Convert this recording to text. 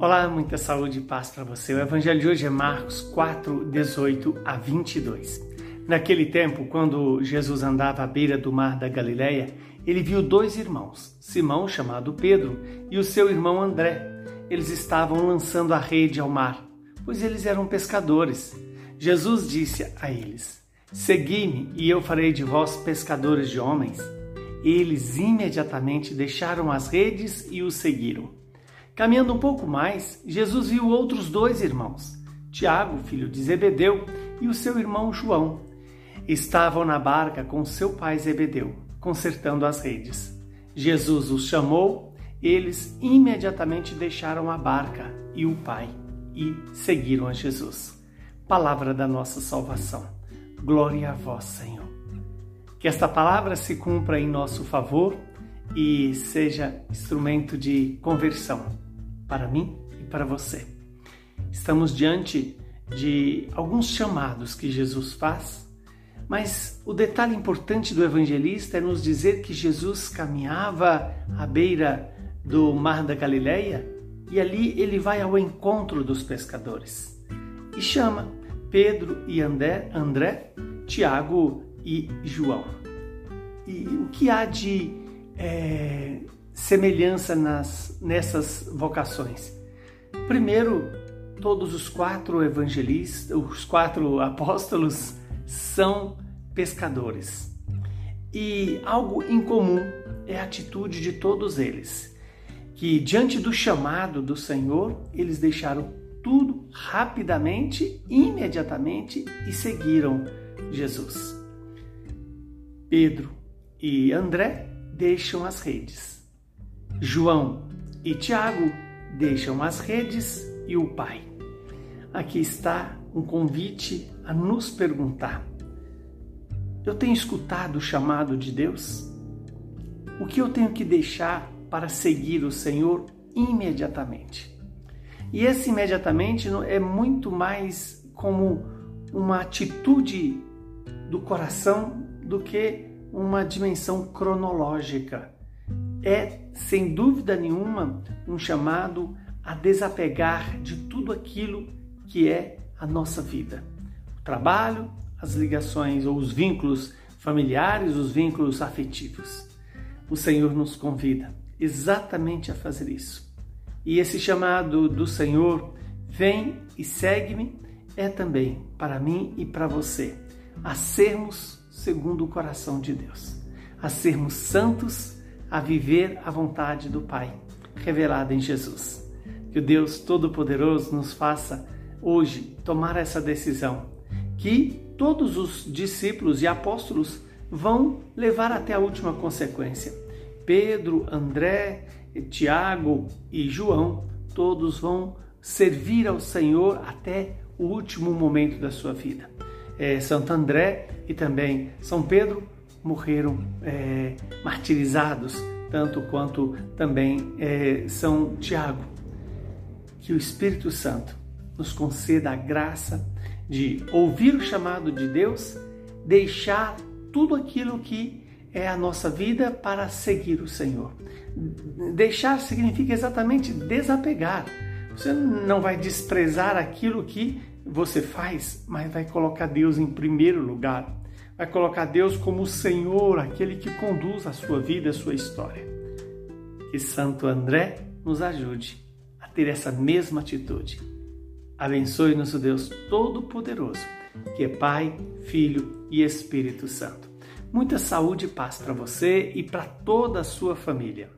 Olá, muita saúde e paz para você. O evangelho de hoje é Marcos 4, 18 a 22. Naquele tempo, quando Jesus andava à beira do mar da Galileia, ele viu dois irmãos, Simão, chamado Pedro, e o seu irmão André. Eles estavam lançando a rede ao mar, pois eles eram pescadores. Jesus disse a eles: Segui-me e eu farei de vós pescadores de homens. Eles imediatamente deixaram as redes e o seguiram. Caminhando um pouco mais, Jesus viu outros dois irmãos, Tiago, filho de Zebedeu, e o seu irmão João. Estavam na barca com seu pai Zebedeu, consertando as redes. Jesus os chamou, eles imediatamente deixaram a barca e o pai e seguiram a Jesus. Palavra da nossa salvação. Glória a vós, Senhor. Que esta palavra se cumpra em nosso favor e seja instrumento de conversão para mim e para você. Estamos diante de alguns chamados que Jesus faz, mas o detalhe importante do evangelista é nos dizer que Jesus caminhava à beira do mar da Galileia e ali ele vai ao encontro dos pescadores e chama Pedro e André, André Tiago e João. E o que há de é, semelhança nas, nessas vocações? Primeiro, todos os quatro evangelistas, os quatro apóstolos são pescadores. E algo em comum é a atitude de todos eles, que diante do chamado do Senhor, eles deixaram tudo rapidamente, imediatamente e seguiram Jesus. Pedro e André deixam as redes João e Tiago deixam as redes e o Pai. Aqui está um convite a nos perguntar: eu tenho escutado o chamado de Deus? O que eu tenho que deixar para seguir o Senhor imediatamente? E esse imediatamente é muito mais como uma atitude do coração do que uma dimensão cronológica é, sem dúvida nenhuma, um chamado a desapegar de tudo aquilo que é a nossa vida. O trabalho, as ligações ou os vínculos familiares, os vínculos afetivos. O Senhor nos convida exatamente a fazer isso. E esse chamado do Senhor, vem e segue-me, é também para mim e para você, a sermos segundo o coração de Deus, a sermos santos a viver a vontade do Pai, revelada em Jesus. Que o Deus Todo-Poderoso nos faça hoje tomar essa decisão, que todos os discípulos e apóstolos vão levar até a última consequência. Pedro, André, Tiago e João, todos vão servir ao Senhor até o último momento da sua vida. É, Santo André e também São Pedro morreram é, martirizados, tanto quanto também é, São Tiago. Que o Espírito Santo nos conceda a graça de ouvir o chamado de Deus, deixar tudo aquilo que é a nossa vida para seguir o Senhor. Deixar significa exatamente desapegar. Você não vai desprezar aquilo que você faz, mas vai colocar Deus em primeiro lugar vai colocar Deus como o Senhor, aquele que conduz a sua vida, a sua história. Que Santo André nos ajude a ter essa mesma atitude. Abençoe-nos o Deus Todo-Poderoso, que é Pai, Filho e Espírito Santo. Muita saúde e paz para você e para toda a sua família.